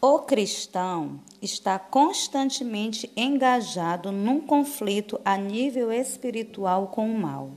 O cristão está constantemente engajado num conflito a nível espiritual com o mal.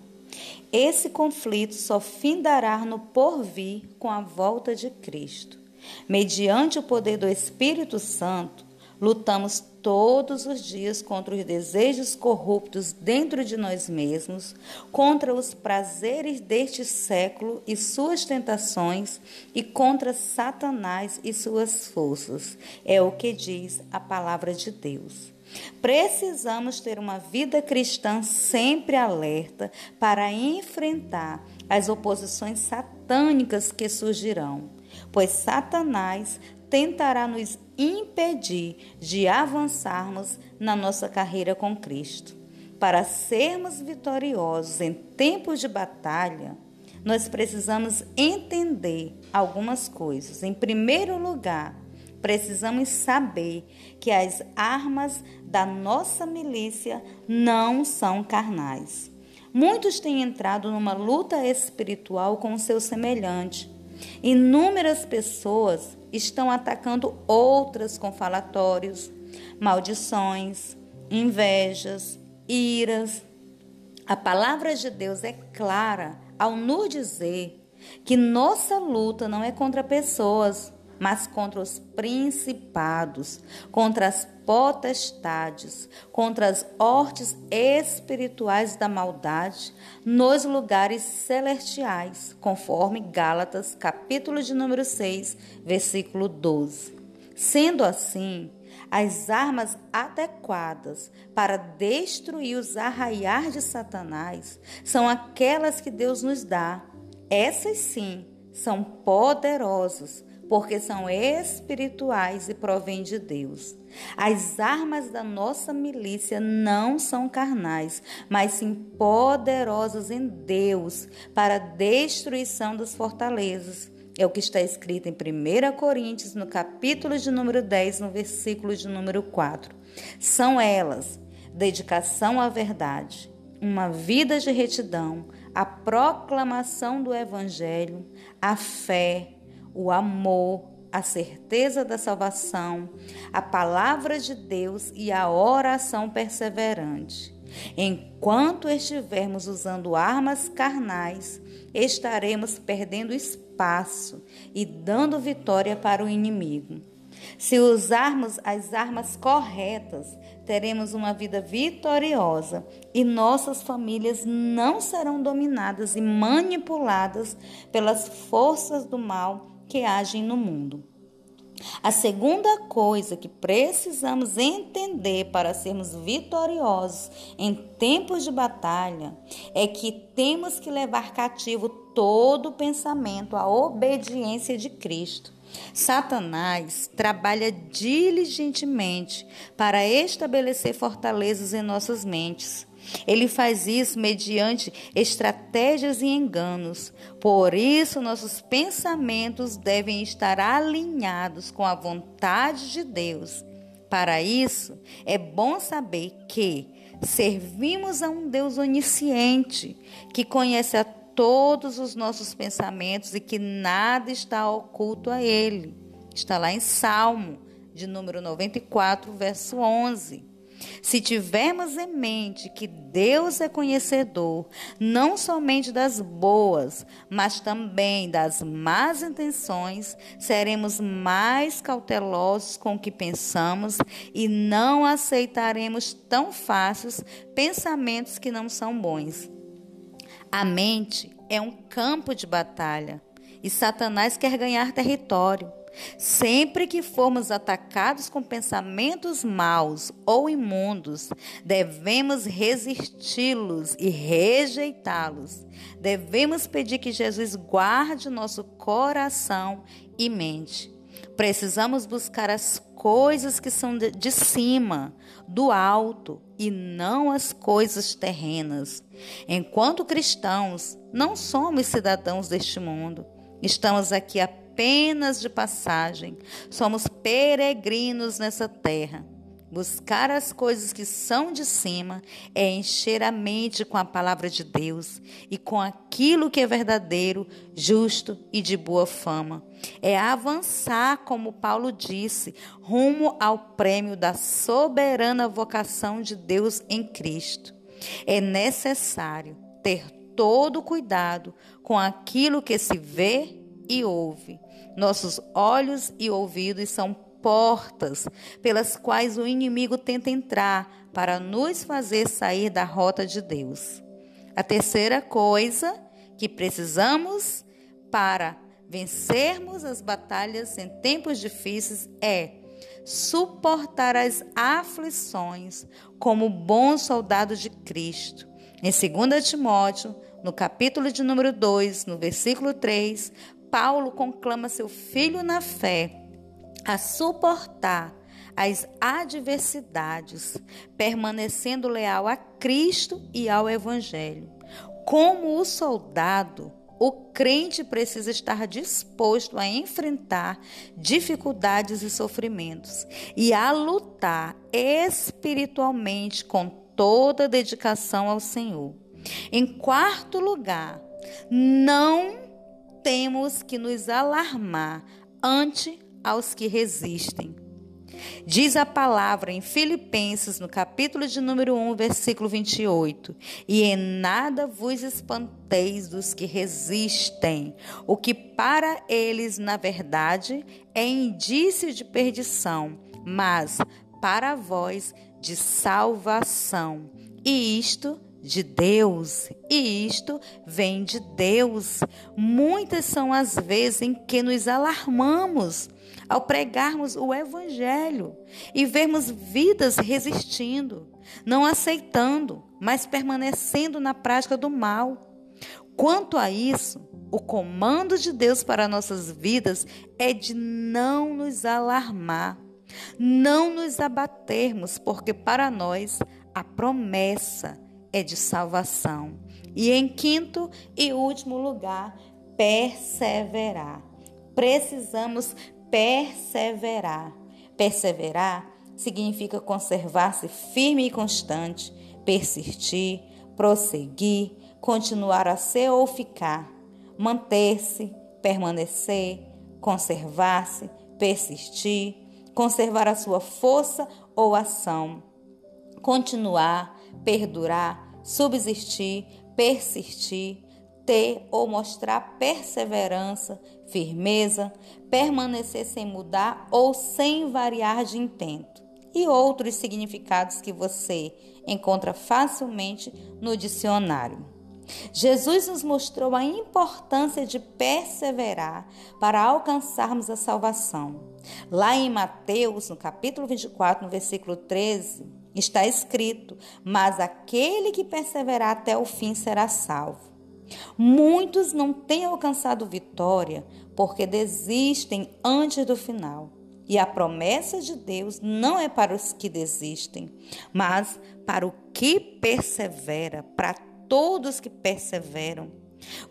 Esse conflito só findará no porvir com a volta de Cristo. Mediante o poder do Espírito Santo, Lutamos todos os dias contra os desejos corruptos dentro de nós mesmos, contra os prazeres deste século e suas tentações, e contra Satanás e suas forças. É o que diz a palavra de Deus. Precisamos ter uma vida cristã sempre alerta para enfrentar as oposições satânicas que surgirão, pois Satanás tentará nos impedir de avançarmos na nossa carreira com Cristo. Para sermos vitoriosos em tempos de batalha, nós precisamos entender algumas coisas. Em primeiro lugar, precisamos saber que as armas da nossa milícia não são carnais. Muitos têm entrado numa luta espiritual com o seu semelhante. Inúmeras pessoas estão atacando outras com falatórios, maldições, invejas, iras. A palavra de Deus é clara ao nos dizer que nossa luta não é contra pessoas, mas contra os principados, contra as potestades, contra as hortes espirituais da maldade nos lugares celestiais, conforme Gálatas, capítulo de número 6, versículo 12. Sendo assim, as armas adequadas para destruir os arraiar de Satanás são aquelas que Deus nos dá. Essas sim são poderosas porque são espirituais e provêm de Deus. As armas da nossa milícia não são carnais, mas sim poderosas em Deus para a destruição das fortalezas. É o que está escrito em 1 Coríntios, no capítulo de número 10, no versículo de número 4. São elas: dedicação à verdade, uma vida de retidão, a proclamação do evangelho, a fé, o amor, a certeza da salvação, a palavra de Deus e a oração perseverante. Enquanto estivermos usando armas carnais, estaremos perdendo espaço e dando vitória para o inimigo. Se usarmos as armas corretas, teremos uma vida vitoriosa e nossas famílias não serão dominadas e manipuladas pelas forças do mal que agem no mundo. A segunda coisa que precisamos entender para sermos vitoriosos em tempos de batalha é que temos que levar cativo todo pensamento à obediência de Cristo. Satanás trabalha diligentemente para estabelecer fortalezas em nossas mentes ele faz isso mediante estratégias e enganos. Por isso, nossos pensamentos devem estar alinhados com a vontade de Deus. Para isso, é bom saber que servimos a um Deus onisciente, que conhece a todos os nossos pensamentos e que nada está oculto a Ele. Está lá em Salmo, de número 94, verso 11. Se tivermos em mente que Deus é conhecedor não somente das boas, mas também das más intenções, seremos mais cautelosos com o que pensamos e não aceitaremos tão fáceis pensamentos que não são bons. A mente é um campo de batalha e Satanás quer ganhar território. Sempre que formos atacados com pensamentos maus ou imundos, devemos resisti-los e rejeitá-los. Devemos pedir que Jesus guarde nosso coração e mente. Precisamos buscar as coisas que são de cima, do alto, e não as coisas terrenas. Enquanto cristãos, não somos cidadãos deste mundo. Estamos aqui apenas de passagem. Somos peregrinos nessa terra. Buscar as coisas que são de cima é encher a mente com a palavra de Deus e com aquilo que é verdadeiro, justo e de boa fama. É avançar, como Paulo disse, rumo ao prêmio da soberana vocação de Deus em Cristo. É necessário ter todo cuidado com aquilo que se vê e ouve. Nossos olhos e ouvidos são portas pelas quais o inimigo tenta entrar para nos fazer sair da rota de Deus. A terceira coisa que precisamos para vencermos as batalhas em tempos difíceis é suportar as aflições como bom soldado de Cristo. Em 2 Timóteo, no capítulo de número 2, no versículo 3, Paulo conclama seu filho na fé a suportar as adversidades, permanecendo leal a Cristo e ao Evangelho. Como o soldado, o crente precisa estar disposto a enfrentar dificuldades e sofrimentos e a lutar espiritualmente com toda dedicação ao Senhor. Em quarto lugar, não temos que nos alarmar ante aos que resistem. Diz a palavra em Filipenses, no capítulo de número 1, versículo 28: E em nada vos espanteis dos que resistem, o que para eles, na verdade, é indício de perdição, mas para vós de salvação. E isto de Deus, e isto vem de Deus. Muitas são as vezes em que nos alarmamos ao pregarmos o Evangelho e vermos vidas resistindo, não aceitando, mas permanecendo na prática do mal. Quanto a isso, o comando de Deus para nossas vidas é de não nos alarmar, não nos abatermos, porque para nós a promessa é de salvação. E em quinto e último lugar, perseverar. Precisamos perseverar. Perseverar significa conservar-se firme e constante, persistir, prosseguir, continuar a ser ou ficar, manter-se, permanecer, conservar-se, persistir, conservar a sua força ou ação, continuar, perdurar, subsistir, persistir, ter ou mostrar perseverança, firmeza, permanecer sem mudar ou sem variar de intento. E outros significados que você encontra facilmente no dicionário. Jesus nos mostrou a importância de perseverar para alcançarmos a salvação. Lá em Mateus, no capítulo 24, no versículo 13, está escrito: Mas aquele que perseverar até o fim será salvo. Muitos não têm alcançado vitória porque desistem antes do final. E a promessa de Deus não é para os que desistem, mas para o que persevera, para todos que perseveram.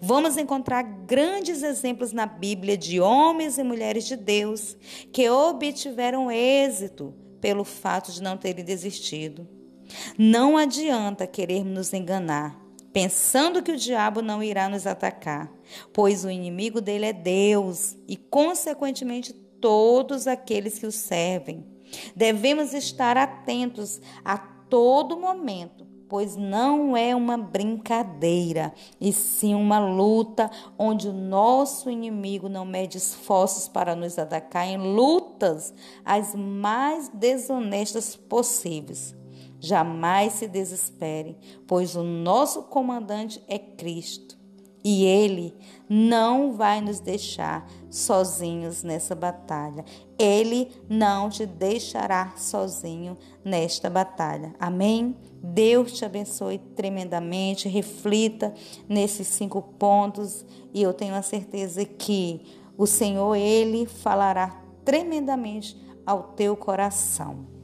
Vamos encontrar grandes exemplos na Bíblia de homens e mulheres de Deus que obtiveram êxito pelo fato de não terem desistido. Não adianta querermos nos enganar pensando que o diabo não irá nos atacar, pois o inimigo dele é Deus e, consequentemente, todos aqueles que o servem. Devemos estar atentos a todo momento, pois não é uma brincadeira, e sim uma luta onde o nosso inimigo não mede esforços para nos atacar em lutas as mais desonestas possíveis. Jamais se desespere, pois o nosso comandante é Cristo e ele não vai nos deixar sozinhos nessa batalha. Ele não te deixará sozinho nesta batalha. Amém? Deus te abençoe tremendamente. Reflita nesses cinco pontos e eu tenho a certeza que o Senhor, Ele falará tremendamente ao teu coração.